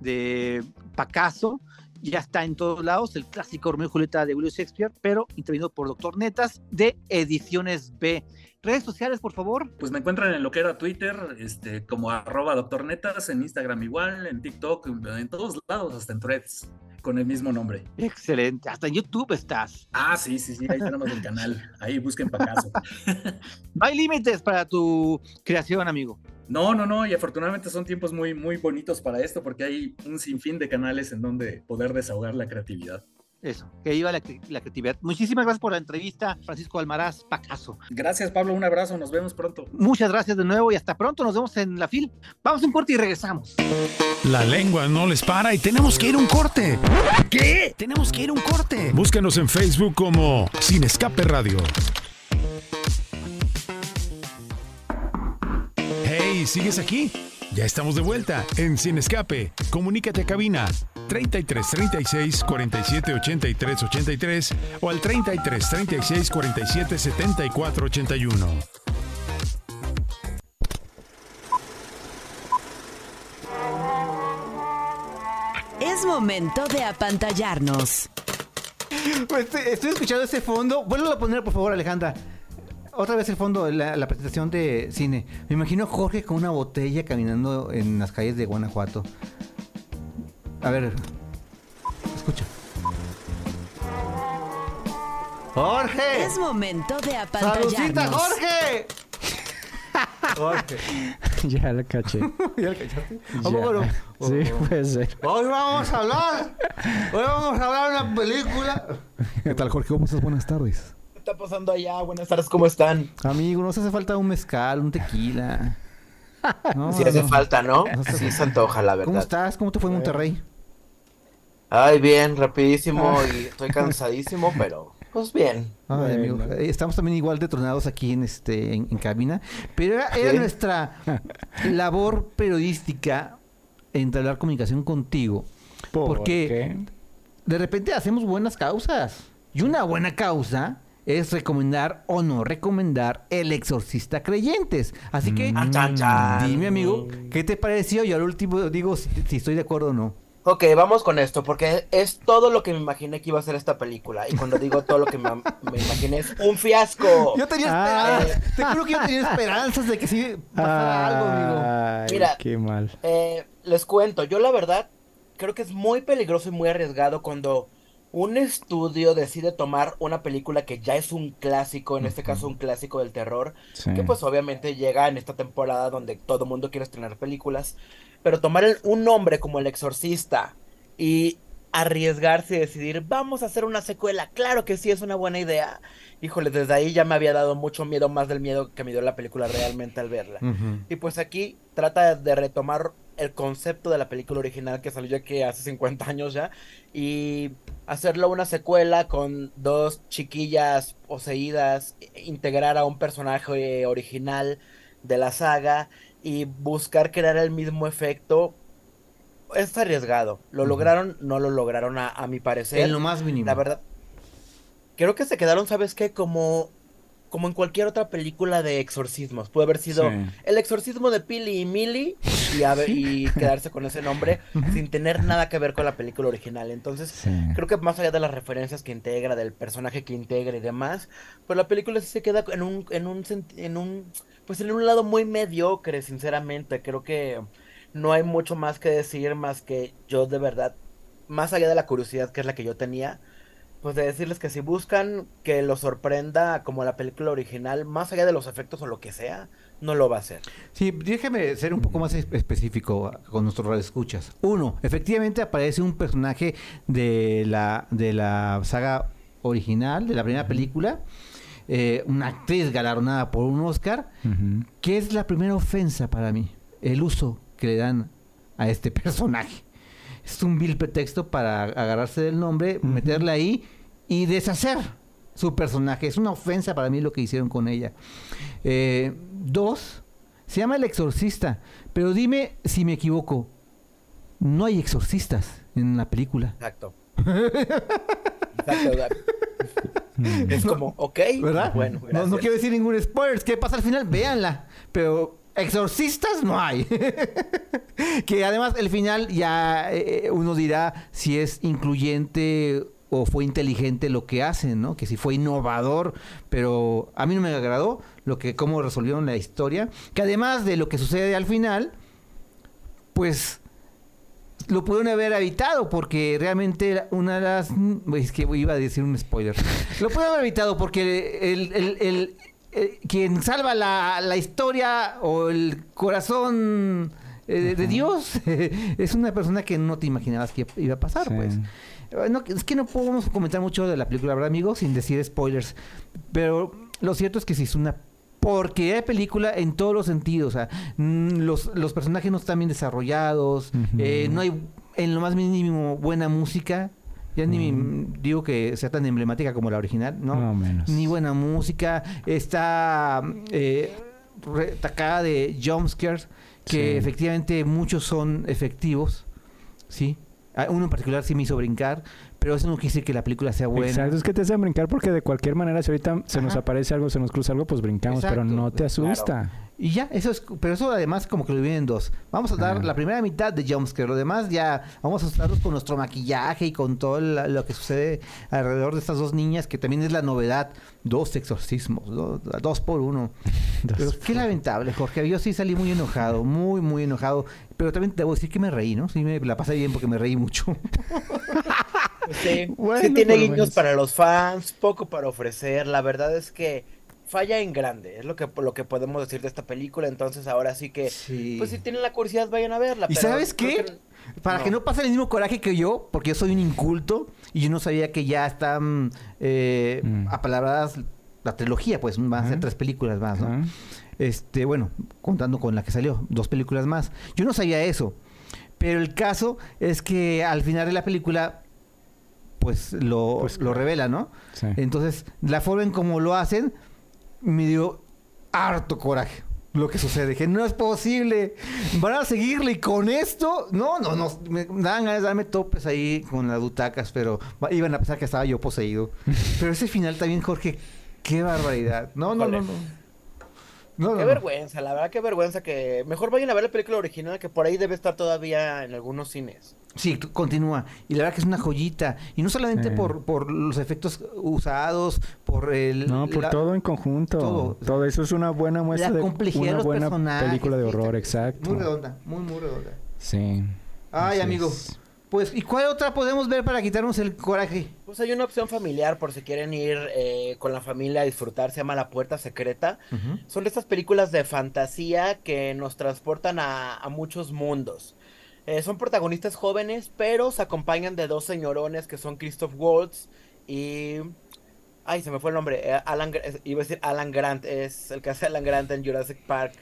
de Pacaso. Ya está en todos lados, el clásico Romeo y Julieta de William Shakespeare, pero intervenido por Doctor Netas de Ediciones B. Redes sociales, por favor. Pues me encuentran en lo que era Twitter, este, como arroba Doctor Netas, en Instagram igual, en TikTok, en todos lados, hasta en Threads con el mismo nombre. Excelente. Hasta en YouTube estás. Ah, sí, sí, sí. Ahí tenemos el canal. Ahí busquen para caso. <laughs> no hay límites para tu creación, amigo. No, no, no. Y afortunadamente son tiempos muy, muy bonitos para esto porque hay un sinfín de canales en donde poder desahogar la creatividad. Eso, que iba la, creatividad. Muchísimas gracias por la entrevista, Francisco Almaraz Pacaso. Gracias, Pablo. Un abrazo. Nos vemos pronto. Muchas gracias de nuevo y hasta pronto. Nos vemos en la fil. Vamos a un corte y regresamos. La lengua no les para y tenemos que ir a un corte. ¿Qué? Tenemos que ir a un corte. Búscanos en Facebook como Sin Escape Radio. Hey, ¿sigues aquí? Ya estamos de vuelta en Sin Escape. Comunícate a cabina 33 36 47 83 83 o al 33 36 47 74 81. Es momento de apantallarnos. Pues, estoy escuchando ese fondo. Vuelvo a poner, por favor, Alejandra. Otra vez el fondo, la, la presentación de cine. Me imagino a Jorge con una botella caminando en las calles de Guanajuato. A ver. Escucha. ¡Jorge! Es momento de apantallarnos. ¡Saludcita, Jorge! <laughs> Jorge. <laughs> ya lo caché. <laughs> ¿Ya lo cachaste? Ya. Sí, puede ser. Hoy vamos a hablar. Hoy vamos a hablar de una película. ¿Qué tal, Jorge? ¿Cómo estás? Buenas tardes. ¿Qué está pasando allá? Buenas tardes, ¿cómo están? Amigo, nos hace falta un mezcal, un tequila. No, sí hace falta, ¿no? sí se antoja, la verdad. ¿Cómo estás? ¿Cómo te fue en Monterrey? Ay, bien, rapidísimo y estoy cansadísimo, <laughs> pero Pues bien. Ay, amigo, eh, Estamos también igual detronados aquí en este en, en cabina. Pero era, era Sí. nuestra <laughs> labor periodística entablar comunicación contigo. ¿Por porque qué? de repente hacemos buenas causas. Y una buena causa es recomendar o no recomendar El Exorcista Creyentes. Así que, Ah, chan. dime, amigo, ¿qué te pareció? Y al último digo si, si estoy de acuerdo o no. Ok, vamos con esto, porque es todo lo que me imaginé que iba a ser esta película. Y cuando digo todo lo que me, me imaginé es un fiasco. <laughs> Yo tenía Ah. esperanzas. Te juro que yo tenía esperanzas de que sí pasara algo, amigo. Mira. qué mal. Eh, les cuento, yo la verdad creo que es muy peligroso y muy arriesgado cuando un estudio decide tomar una película que ya es un clásico, en este caso un clásico del terror, Sí. que pues obviamente llega en esta temporada donde todo el mundo quiere estrenar películas, pero tomar el- un nombre como El Exorcista y arriesgarse y decidir, vamos a hacer una secuela, claro que sí es una buena idea. Híjole, desde ahí ya me había dado mucho miedo, más del miedo que me dio la película realmente al verla. Y pues aquí trata de retomar el concepto de la película original que salió aquí hace 50 años ya y hacerlo una secuela con dos chiquillas poseídas, integrar a un personaje original de la saga y buscar crear el mismo efecto. Es arriesgado. ¿Lo lograron? No lo lograron a, a mi parecer. En lo más mínimo. La verdad. Creo que se quedaron, ¿sabes qué? Como, como en cualquier otra película de exorcismos. Puede haber sido Sí. el exorcismo de Pili y Millie y, a y quedarse con ese nombre <laughs> sin tener nada que ver con la película original. Entonces, Sí. creo que más allá de las referencias que integra, del personaje que integra y demás, pues la película sí se queda en un, en un, en un, pues en un lado muy mediocre, sinceramente. Creo que no hay mucho más que decir, más que yo de verdad, más allá de la curiosidad que es la que yo tenía, pues de decirles que si buscan que lo sorprenda como la película original, más allá de los efectos o lo que sea, no lo va a hacer. Sí, déjeme ser un poco más es- específico con nuestros escuchas. Uno, efectivamente aparece un personaje de la, de la saga original, de la primera película, eh, una actriz galardonada por un Oscar, que es la primera ofensa para mí, el uso que le dan a este <laughs> personaje. Es un vil pretexto para agarrarse del nombre, meterle ahí y deshacer su personaje. Es una ofensa para mí lo que hicieron con ella. Eh, dos, se llama El Exorcista, pero dime si me equivoco. No hay exorcistas en la película. Exacto. Exacto. da- Es como, ok, ¿Verdad? bueno, no, no quiero decir ningún spoiler. ¿Qué pasa al final? Véanla. Pero exorcistas no hay. <laughs> que además el final ya eh, uno dirá si es incluyente o fue inteligente lo que hacen, ¿no? Que si fue innovador, pero a mí no me agradó lo que cómo resolvieron la historia, que además de lo que sucede al final, pues lo pudieron haber evitado porque realmente era una de las es que iba a decir un spoiler lo pudieron haber evitado porque el, el- el- el- quien salva la, la historia o el corazón eh, de, Dios <laughs> es una persona que no te imaginabas que iba a pasar Sí. pues Eh, no, es que no podemos comentar mucho de la película, ¿verdad, amigos? Sin decir spoilers. Pero lo cierto es que sí es una porquería de película en todos los sentidos. O sea, mm, los, los personajes no están bien desarrollados. eh, no hay en lo más mínimo buena música. Ya ni mm, digo que sea tan emblemática como la original, ¿no? Menos. Ni buena música. Está eh, retacada de jumpscares que Sí. efectivamente muchos son efectivos. Sí. Uno en particular sí me hizo brincar, pero eso no quiere decir que la película sea buena. Exacto, es que te hacen brincar porque de cualquier manera, si ahorita se nos aparece algo, se nos cruza algo, pues brincamos, pero no te asusta. Y ya, eso es, pero eso además como que lo dividen en dos. Vamos a dar Ajá. la primera mitad de jumpscare, lo demás ya vamos a asustarnos con nuestro maquillaje y con todo la- lo que sucede alrededor de estas dos niñas, que también es la novedad. Dos exorcismos, do- dos por uno. <laughs> Dos Pero qué lamentable, Jorge. Yo sí salí muy enojado, muy, muy enojado. Pero también debo decir que me reí, ¿no? Sí, me la pasé bien porque me reí mucho. <laughs> Sí, Bueno, sí tiene guiños menos. para los fans, poco para ofrecer. La verdad es que falla en grande, es lo que lo que podemos decir de esta película. Entonces ahora sí que, Sí. pues si tienen la curiosidad vayan a verla. ¿Y pero sabes qué? que- Para no. que no pase el mismo coraje que yo, porque yo soy un inculto y yo no sabía que ya están eh, Mm. apalabradas la trilogía, pues van a ser tres películas más, ¿no? Este, bueno, contando con la que salió, dos películas más. Yo no sabía eso. Pero el caso es que al final de la película pues lo, Pues, lo revela, ¿no? Sí. Entonces, la forma en cómo lo hacen me dio harto coraje lo que sucede. Dije, no es posible. Van a seguirle y con esto, no, no, no. Me dan ganas de darme topes ahí con las butacas, pero iban a pensar que estaba yo poseído. <laughs> Pero ese final también, Jorge, qué barbaridad. No, no, no, no. No, Qué no, no. vergüenza, la verdad, qué vergüenza que mejor vayan a ver la película original que por ahí debe estar todavía en algunos cines. Sí, continúa. Y la verdad que es una joyita. Y no solamente Sí. por, por los efectos usados, por el... No, por la- todo en conjunto. todo. Todo. eso es una buena muestra La de complejidad de una los buena personajes, película de horror, exacto. Muy redonda, muy, muy redonda. Sí. Ay, así amigo. Es. Pues, ¿y cuál otra podemos ver para quitarnos el coraje? Pues hay una opción familiar por si quieren ir eh, con la familia a disfrutar, se llama La Puerta Secreta. Son de estas películas de fantasía que nos transportan a, a muchos mundos. Eh, son protagonistas jóvenes, pero se acompañan de dos señorones que son Christoph Waltz y... Ay, se me fue el nombre. eh, Alan, iba a decir Alan Grant, es el que hace Alan Grant en Jurassic Park.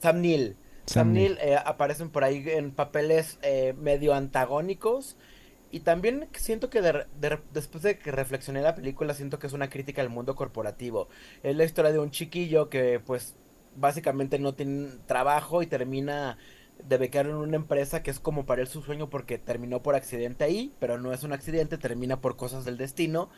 Sam Neill. Sam, Neill eh, aparecen por ahí en papeles eh, medio antagónicos. Y también siento que de- de- después de que reflexioné la película, siento que es una crítica al mundo corporativo. Es la historia de un chiquillo que pues básicamente no tiene trabajo y termina de becar en una empresa que es como para él su sueño porque terminó por accidente ahí, pero no es un accidente, termina por cosas del destino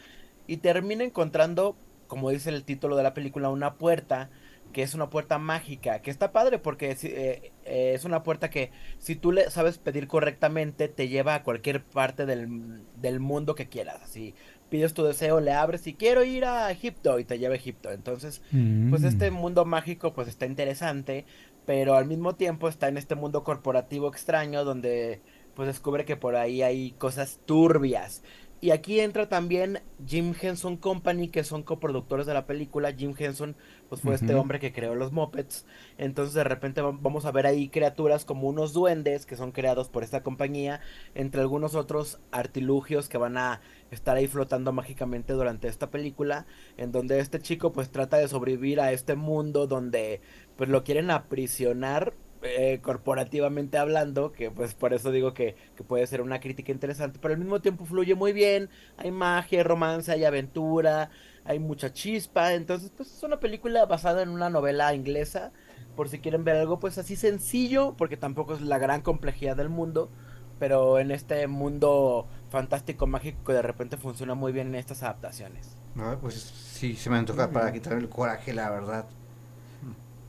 y termina encontrando, como dice el título de la película, una puerta que es una puerta mágica, que está padre porque eh, eh, es una puerta que si tú le sabes pedir correctamente te lleva a cualquier parte del, del mundo que quieras. Así pides tu deseo, le abres y quiero ir a Egipto y te lleva a Egipto. Entonces, pues Mm. este mundo mágico pues está interesante, pero al mismo tiempo está en este mundo corporativo extraño donde pues descubre que por ahí hay cosas turbias. Y aquí entra también Jim Henson Company, que son coproductores de la película. Jim Henson, pues fue este hombre que creó los Muppets. Entonces de repente va- vamos a ver ahí criaturas como unos duendes que son creados por esta compañía, entre algunos otros artilugios que van a estar ahí flotando mágicamente durante esta película, en donde este chico pues trata de sobrevivir a este mundo donde pues lo quieren aprisionar eh, corporativamente hablando, que pues por eso digo que, que puede ser una crítica interesante, pero al mismo tiempo fluye muy bien, hay magia, hay romance, hay aventura, hay mucha chispa, entonces pues es una película basada en una novela inglesa, por si quieren ver algo pues así sencillo, porque tampoco es la gran complejidad del mundo, pero en este mundo fantástico, mágico, que de repente funciona muy bien en estas adaptaciones. No, pues sí, se me antoja para quitarme el coraje, la verdad.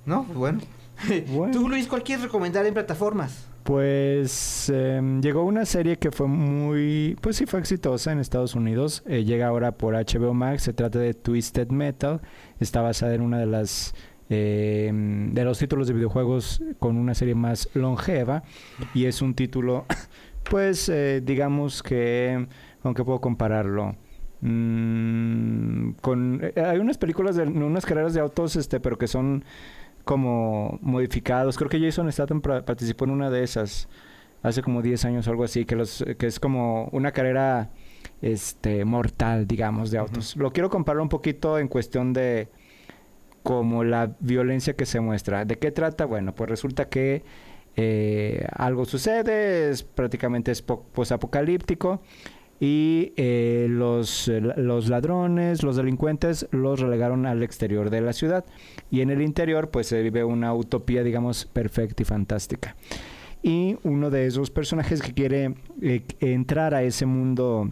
No, pues bueno. <laughs> Bueno. Tú, Luis, ¿cuál quieres recomendar en plataformas? Pues em, llegó una serie que fue muy, pues sí fue exitosa en Estados Unidos. Eh, llega ahora por HBO Max. Se trata de Twisted Metal. Está basada en una de las em, de los títulos de videojuegos con una serie más longeva y es un título, <coughs> pues eh, digamos que, ¿con qué puedo compararlo? Mm, con eh, hay unas películas de unas carreras de autos, este, pero que son como modificados. Creo que Jason Statham participó en una de esas hace como 10 años o algo así, que, los, que es como una carrera este, mortal, digamos, de autos. Lo quiero comparar un poquito en cuestión de como la violencia que se muestra. ¿De qué trata? Bueno, pues resulta que eh, algo sucede, es prácticamente es po- posapocalíptico y eh, los, eh, los ladrones, los delincuentes los relegaron al exterior de la ciudad y en el interior pues se vive una utopía digamos perfecta y fantástica. Y uno de esos personajes que quiere eh, entrar a ese mundo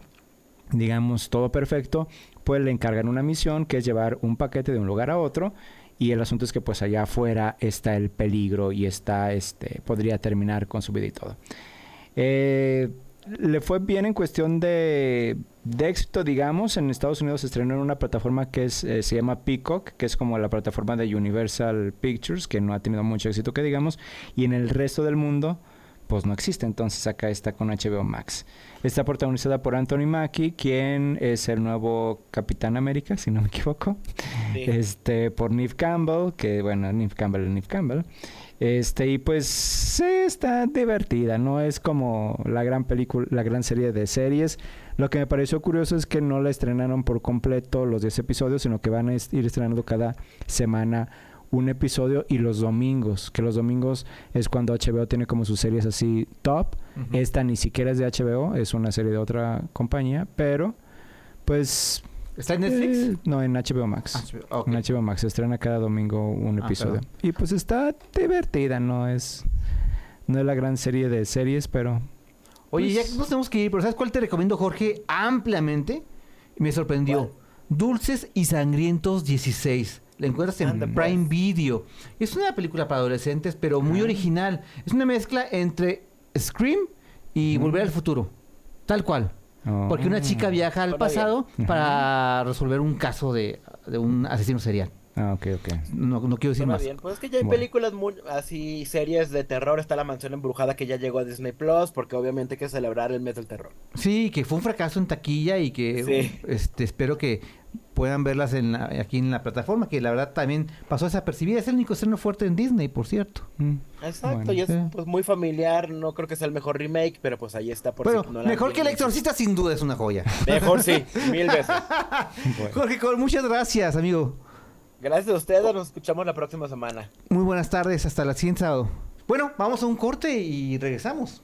digamos todo perfecto, pues le encargan una misión que es llevar un paquete de un lugar a otro y el asunto es que pues allá afuera está el peligro y está este podría terminar con su vida y todo. Eh, le fue bien en cuestión de, de éxito, digamos. En Estados Unidos se estrenó en una plataforma que es, eh, se llama Peacock, que es como la plataforma de Universal Pictures, que no ha tenido mucho éxito, que digamos. Y en el resto del mundo, pues no existe. Entonces acá está con HBO Max. Está protagonizada por Anthony Mackie, quien es el nuevo Capitán América, si no me equivoco. Sí. Este, por Neve Campbell, que bueno, Neve Campbell es Neve Campbell. Este, y pues sí, está divertida, no es como la gran película, la gran serie de series. Lo que me pareció curioso es que no la estrenaron por completo los 10 episodios, sino que van a ir estrenando cada semana un episodio y los domingos, que los domingos es cuando HBO tiene como sus series así top. Esta ni siquiera es de HBO, es una serie de otra compañía, pero pues... ¿Está en Netflix? eh, no, en HBO Max. HBO, ok. En HBO Max se estrena cada domingo un Ah, episodio. perdón. Y pues está divertida, no es... No es la gran serie de series, pero... Oye, pues, ya que nos tenemos que ir, pero ¿sabes cuál te recomiendo, Jorge? Ampliamente. Me sorprendió. Dulces y Sangrientos 16. La encuentras en pues. Prime Video. Es una película para adolescentes, pero muy Ah. original. Es una mezcla entre Scream y Volver al Futuro. Tal cual. Oh. Porque una chica viaja al pasado para resolver un caso de, de un asesino serial. Ah, ok, ok. No, no quiero decir Suena más. bien. Pues es que ya hay Bueno. películas muy así, series de terror. Está La Mansión Embrujada que ya llegó a Disney Plus, porque obviamente hay que celebrar el mes del terror. Sí, que fue un fracaso en taquilla y que Sí. este, espero que puedan verlas en la- aquí en la plataforma, que la verdad también pasó desapercibida. Es el único estreno fuerte en Disney, por cierto. Mm. Exacto, Bueno. y es pues muy familiar. No creo que sea el mejor remake, pero pues ahí está por Bueno, si no la han mejor que El. Exorcista sin duda es una joya. Mejor sí, mil veces. <laughs> Jorge Col, muchas gracias, amigo. Gracias a ustedes, nos escuchamos la próxima semana. Muy buenas tardes, hasta la siguiente sábado. Bueno, vamos a un corte y regresamos.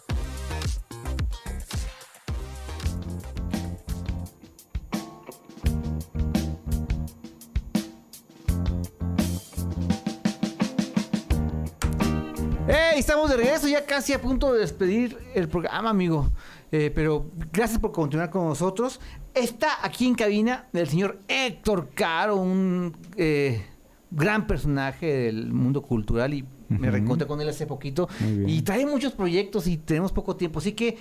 Ya casi a punto de despedir el programa, amigo. Eh, pero gracias por continuar con nosotros. Está aquí en cabina el señor Héctor Caro, un eh, gran personaje del mundo cultural y me Ujú. reencontré con él hace poquito. Y trae muchos proyectos y tenemos poco tiempo. Así que,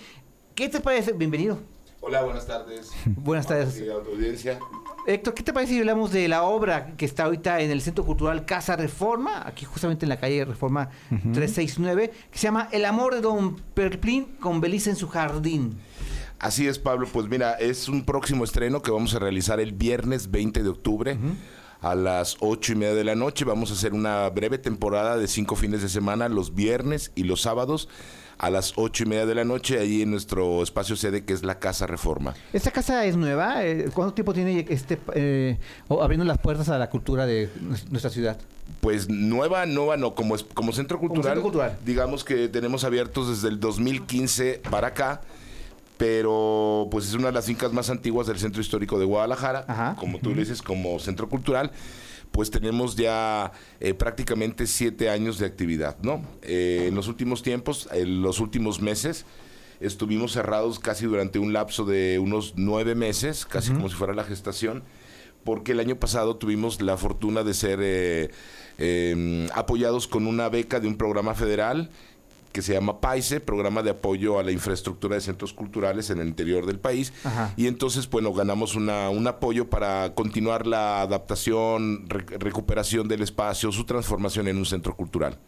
¿qué te parece? Bienvenido. Hola, buenas tardes. Buenas tardes. Audiencia. Héctor, ¿qué te parece si hablamos de la obra que está ahorita en el Centro Cultural Casa Reforma, aquí justamente en la calle Reforma 369, que se llama El amor de Don Perplín con Belisa en su jardín? Así es, Pablo. Pues mira, es un próximo estreno que vamos a realizar el viernes 20 de octubre. A las ocho y media de la noche vamos a hacer una breve temporada de cinco fines de semana, los viernes y los sábados, a las ocho y media de la noche, ahí en nuestro espacio sede que es la Casa Reforma. ¿Esta casa es nueva? Eh, ¿Cuánto tiempo tiene este eh, abriendo las puertas a la cultura de nues- nuestra ciudad? Pues nueva, nueva no, como, es- como centro cultural, centro cultural. digamos que tenemos abiertos desde el 2015 para acá, pero pues es una de las fincas más antiguas del centro histórico de Guadalajara, Ajá. como tú le dices, como centro cultural, pues tenemos ya eh, prácticamente siete años de actividad, ¿no? Eh, en los últimos tiempos, en los últimos meses, estuvimos cerrados casi durante un lapso de unos nueve meses, casi como si fuera la gestación, porque el año pasado tuvimos la fortuna de ser eh, eh, apoyados con una beca de un programa federal que se llama PAISE, Programa de Apoyo a la Infraestructura de Centros Culturales en el interior del país. Ajá. Y entonces, bueno, ganamos una, un apoyo para continuar la adaptación, re- recuperación del espacio, su transformación en un centro cultural.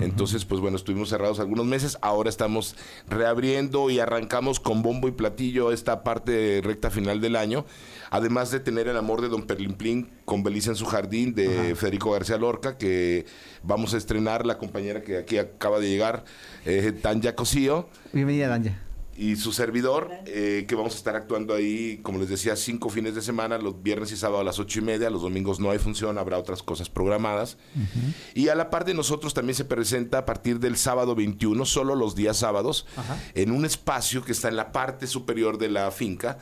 Entonces, pues bueno, estuvimos cerrados algunos meses, ahora estamos reabriendo y arrancamos con bombo y platillo esta parte recta final del año, además de tener el amor de Don Perlimplín con Belice en su jardín de Federico García Lorca, que vamos a estrenar la compañera que aquí acaba de llegar, eh, Tanya Cosío. Bienvenida, Danja. Y su servidor, eh, que vamos a estar actuando ahí, como les decía, cinco fines de semana, los viernes y sábado a las ocho y media, los domingos no hay función, habrá otras cosas programadas. Y a la par de nosotros también se presenta a partir del sábado 21, solo los días sábados, en un espacio que está en la parte superior de la finca,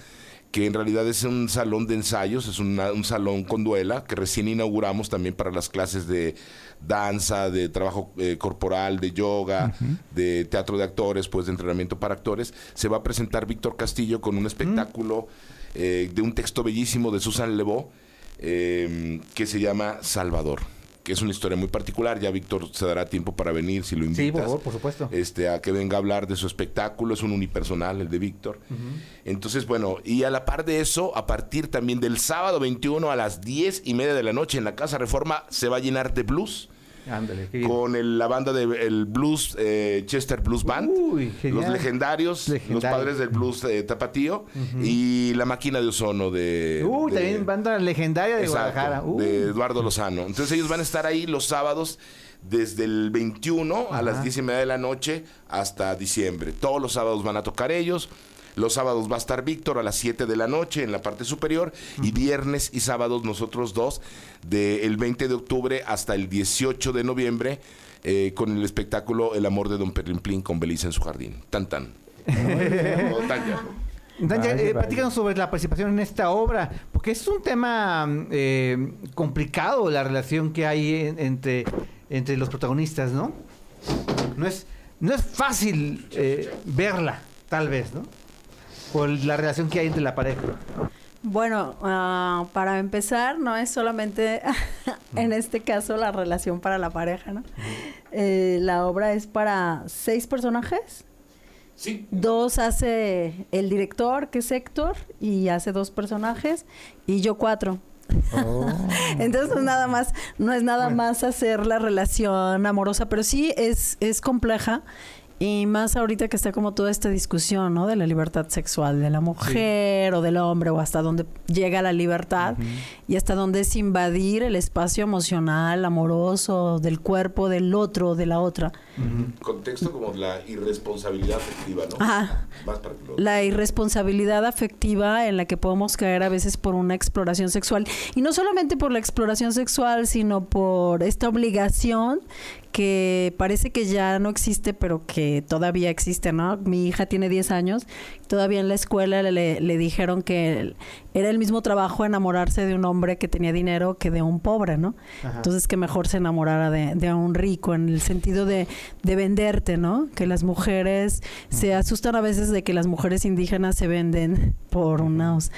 que en realidad es un salón de ensayos, es una- un salón con duela, que recién inauguramos también para las clases de danza, de trabajo eh, corporal, de yoga, de teatro de actores, pues de entrenamiento para actores. Se va a presentar Víctor Castillo con un espectáculo eh, de un texto bellísimo de Susan Lebeau, eh, que se llama Salvador, que es una historia muy particular. Ya Víctor se dará tiempo para venir si lo invitas. Sí, por favor, por supuesto. Este, a que venga a hablar de su espectáculo, es un unipersonal, el de Víctor. Entonces, bueno, y a la par de eso, a partir también del sábado 21 a las 10 y media de la noche en la Casa Reforma, se va a llenar de blues. Ándale, qué- con el- la banda de el blues eh, Chester Blues Band, Uy, los legendarios, los padres del blues eh, tapatío y la máquina de ozono de, Uy, de- también banda legendaria de Exacto, Guadalajara. De Eduardo Lozano. Entonces ellos van a estar ahí los sábados desde el 21 a las 10 y media de la noche hasta diciembre. Todos los sábados van a tocar ellos. Los sábados va a estar Víctor a las 7 de la noche en la parte superior y viernes y sábados nosotros dos del 20 de octubre hasta el 18 de noviembre eh, con el espectáculo El amor de Don Perlimplín con Belisa en su jardín. Tan tan. <laughs> O eh, platícanos sobre la participación en esta obra, porque es un tema eh, complicado la relación que hay en- entre, entre los protagonistas, ¿no? No es, no es fácil eh, verla, tal vez, ¿no? Por la relación que hay entre la pareja. Bueno, ah, para empezar, no es solamente <laughs> en este caso la relación para la pareja, ¿no? Eh, la obra es para seis personajes. Sí. Dos hace el director, que es Héctor, y hace dos personajes, y yo cuatro. <laughs> Entonces no es nada más, no es nada más hacer la relación amorosa, pero sí es, es compleja. Y más ahorita que está como toda esta discusión, ¿no? De la libertad sexual de la mujer o del hombre o hasta dónde llega la libertad y hasta dónde es invadir el espacio emocional, amoroso, del cuerpo del otro, de la otra. Contexto como la irresponsabilidad afectiva, ¿no? Ajá. Más para que lo- la irresponsabilidad afectiva en la que podemos caer a veces por una exploración sexual. Y no solamente por la exploración sexual, sino por esta obligación que parece que ya no existe, pero que todavía existe, ¿no? Mi hija tiene 10 años, todavía en la escuela le, le dijeron que era el mismo trabajo enamorarse de un hombre que tenía dinero que de un pobre, ¿no? Ajá. Entonces que mejor se enamorara de, de un rico, en el sentido de, de venderte, ¿no? Que las mujeres se asustan a veces de que las mujeres indígenas se venden por unos,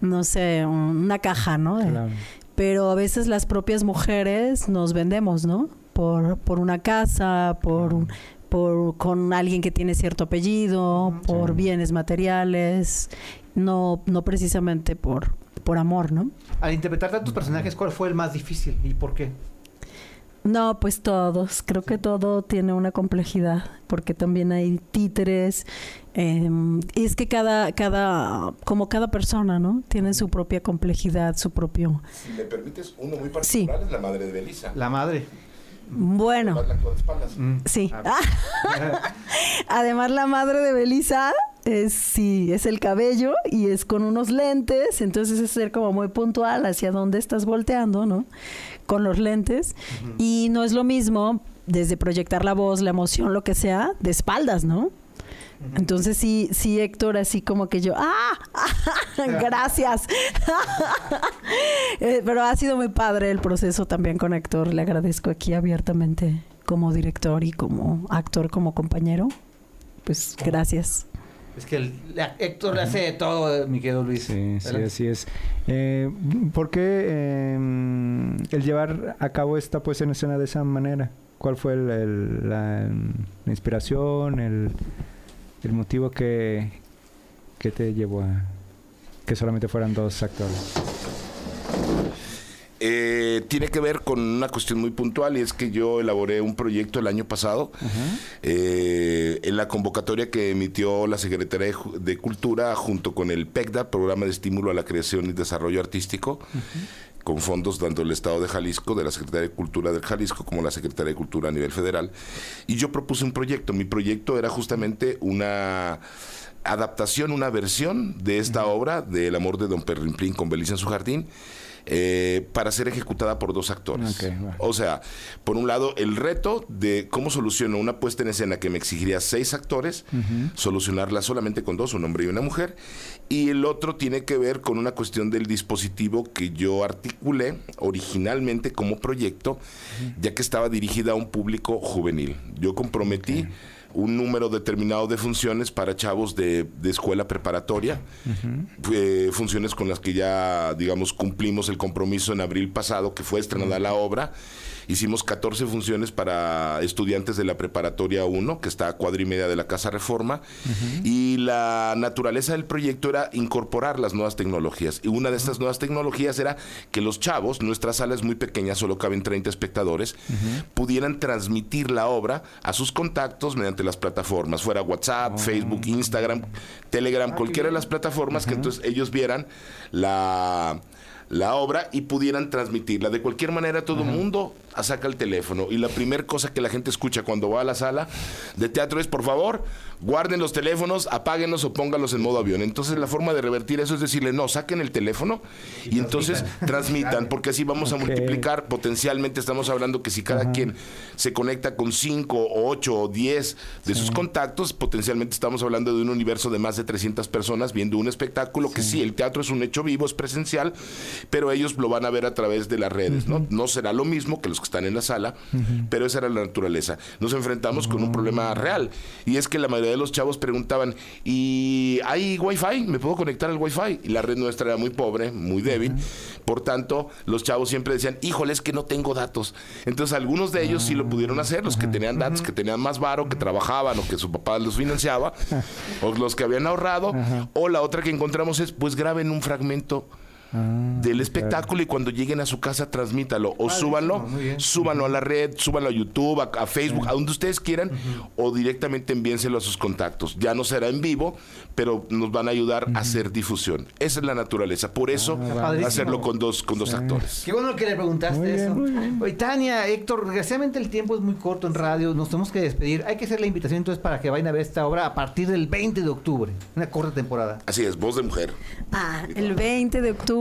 no sé, una caja, ¿no? Claro. Pero a veces las propias mujeres nos vendemos, ¿no? Por, por una casa, por un- por con alguien que tiene cierto apellido, por bienes materiales, no, no precisamente por, por amor, ¿no? Al interpretar tantos personajes, ¿cuál fue el más difícil y por qué? No, pues todos. Creo que todo tiene una complejidad, porque también hay títeres. eh, y es que cada, cada, como cada persona, ¿no? Tiene su propia complejidad, su propio. Si me permites, uno muy particular es la madre de Belisa. La madre. Bueno. Además, la actúa de espaldas. Sí. <laughs> Además, la madre de Belisa es sí, es el cabello y es con unos lentes, entonces es ser como muy puntual hacia dónde estás volteando, ¿no? Con los lentes. Y no es lo mismo desde proyectar la voz, la emoción, lo que sea, de espaldas, ¿no? Entonces sí, sí, Héctor, así como que yo, ¡ah! <laughs> <laughs> Gracias. Eh, pero ha sido muy padre el proceso también con Héctor. Le agradezco aquí abiertamente como director y como actor, como compañero. Pues gracias. Es que el, la- Héctor le hace de todo, mi querido Luis. Sí, sí, así es. Eh, ¿Por qué eh, el llevar a cabo esta puesta en escena de esa manera? ¿Cuál fue el- el- la, la inspiración, el, el motivo que, que te llevó a que solamente fueran dos actores? Eh, tiene que ver con una cuestión muy puntual y es que yo elaboré un proyecto el año pasado eh, en la convocatoria que emitió la Secretaría de Cultura junto con el PECDA, Programa de Estímulo a la Creación y Desarrollo Artístico, con fondos tanto del Estado de Jalisco, de la Secretaría de Cultura del Jalisco, como la Secretaría de Cultura a nivel federal. Y yo propuse un proyecto. Mi proyecto era justamente una adaptación, una versión de esta obra de El amor de Don Perrimplín con Belisa en su jardín. eh, para ser ejecutada por dos actores. O sea, por un lado, el reto de cómo soluciono una puesta en escena que me exigiría seis actores, solucionarla solamente con dos, un hombre y una mujer. Y el otro tiene que ver con una cuestión del dispositivo que yo articulé originalmente como proyecto, ya que estaba dirigida a un público juvenil. Yo comprometí un número determinado de funciones para chavos de, de escuela preparatoria, eh, funciones con las que ya, digamos, cumplimos el compromiso en abril pasado, que fue estrenada la obra. Hicimos 14 funciones para estudiantes de la preparatoria 1, que está a cuadra y media de la Casa Reforma. Y la naturaleza del proyecto era incorporar las nuevas tecnologías. Y una de estas nuevas tecnologías era que los chavos, nuestra sala es muy pequeña, solo caben 30 espectadores, pudieran transmitir la obra a sus contactos mediante las plataformas, fuera WhatsApp, Facebook, Instagram, Telegram, cualquiera de las plataformas, que entonces ellos vieran la la obra y pudieran transmitirla. De cualquier manera, todo el mundo saca el teléfono y la primera cosa que la gente escucha cuando va a la sala de teatro es, por favor, guarden los teléfonos, apáguenlos o pónganlos en modo avión. Entonces la forma de revertir eso es decirle, no, saquen el teléfono y, entonces transmitan, porque así vamos a multiplicar. Potencialmente estamos hablando que si cada quien se conecta con 5 o 8 o 10 de sus contactos, potencialmente estamos hablando de un universo de más de 300 personas viendo un espectáculo que sí, el teatro es un hecho vivo, es presencial, pero ellos lo van a ver a través de las redes, ¿no? No será lo mismo que los que están en la sala, pero esa era la naturaleza. Nos enfrentamos con un problema real y es que la mayoría de los chavos preguntaban, ¿y hay wifi? ¿Me puedo conectar al wifi? Y la red nuestra era muy pobre, muy débil. Por tanto, los chavos siempre decían, híjole, es que no tengo datos. Entonces, algunos de ellos sí lo pudieron hacer, los que tenían datos, que tenían más varo, que trabajaban o que su papá los financiaba, <laughs> o los que habían ahorrado. O la otra que encontramos es, pues graben un fragmento del espectáculo y cuando lleguen a su casa transmítalo o súbanlo, súbanlo a la red, súbanlo a YouTube, a, a Facebook, a donde ustedes quieran o directamente envíenselo a sus contactos. Ya no será en vivo, pero nos van a ayudar a hacer difusión. Esa es la naturaleza, por eso padrísimo. hacerlo con dos con dos actores. Qué bueno que le preguntaste eso. Oye, Tania, Héctor, desgraciadamente el tiempo es muy corto en radio, nos tenemos que despedir. Hay que hacer la invitación entonces para que vayan a ver esta obra a partir del 20 de octubre, una corta temporada. Así es, voz de mujer. Ah, el 20 de octubre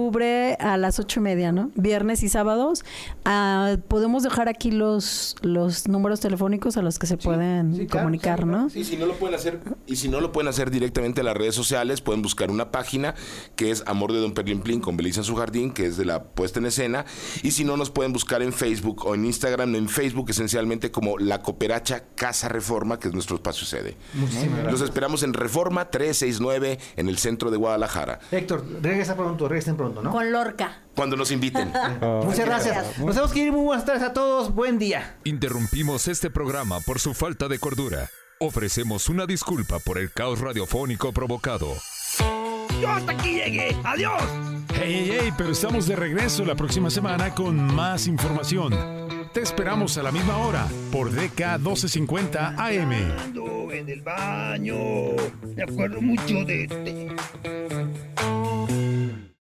a las ocho y media, ¿no? Viernes y sábados. Ah, podemos dejar aquí los, los números telefónicos a los que se pueden comunicar, ¿no? Sí, si no lo pueden hacer, y si no lo pueden hacer directamente en las redes sociales, pueden buscar una página que es Amor de Don Perlimplín con Belisa en su jardín, que es de la puesta en escena. Y si no, nos pueden buscar en Facebook o en Instagram, en Facebook esencialmente como La Cooperacha Casa Reforma, que es nuestro espacio sede. Muchísimas Los esperamos en Reforma 369 en el centro de Guadalajara. Héctor, regresa pronto, regresen pronto, ¿no? Con Lorca. Cuando nos inviten. <laughs> Muchas gracias. Nos tenemos que ir. Muy buenas tardes a todos. Buen día. Interrumpimos este programa por su falta de cordura. Ofrecemos una disculpa por el caos radiofónico provocado. Yo hasta aquí llegué. Adiós. Hey, hey, hey, pero estamos de regreso la próxima semana con más información. Te esperamos a la misma hora por DK 1250 AM. Ando en el baño. Me acuerdo mucho de este.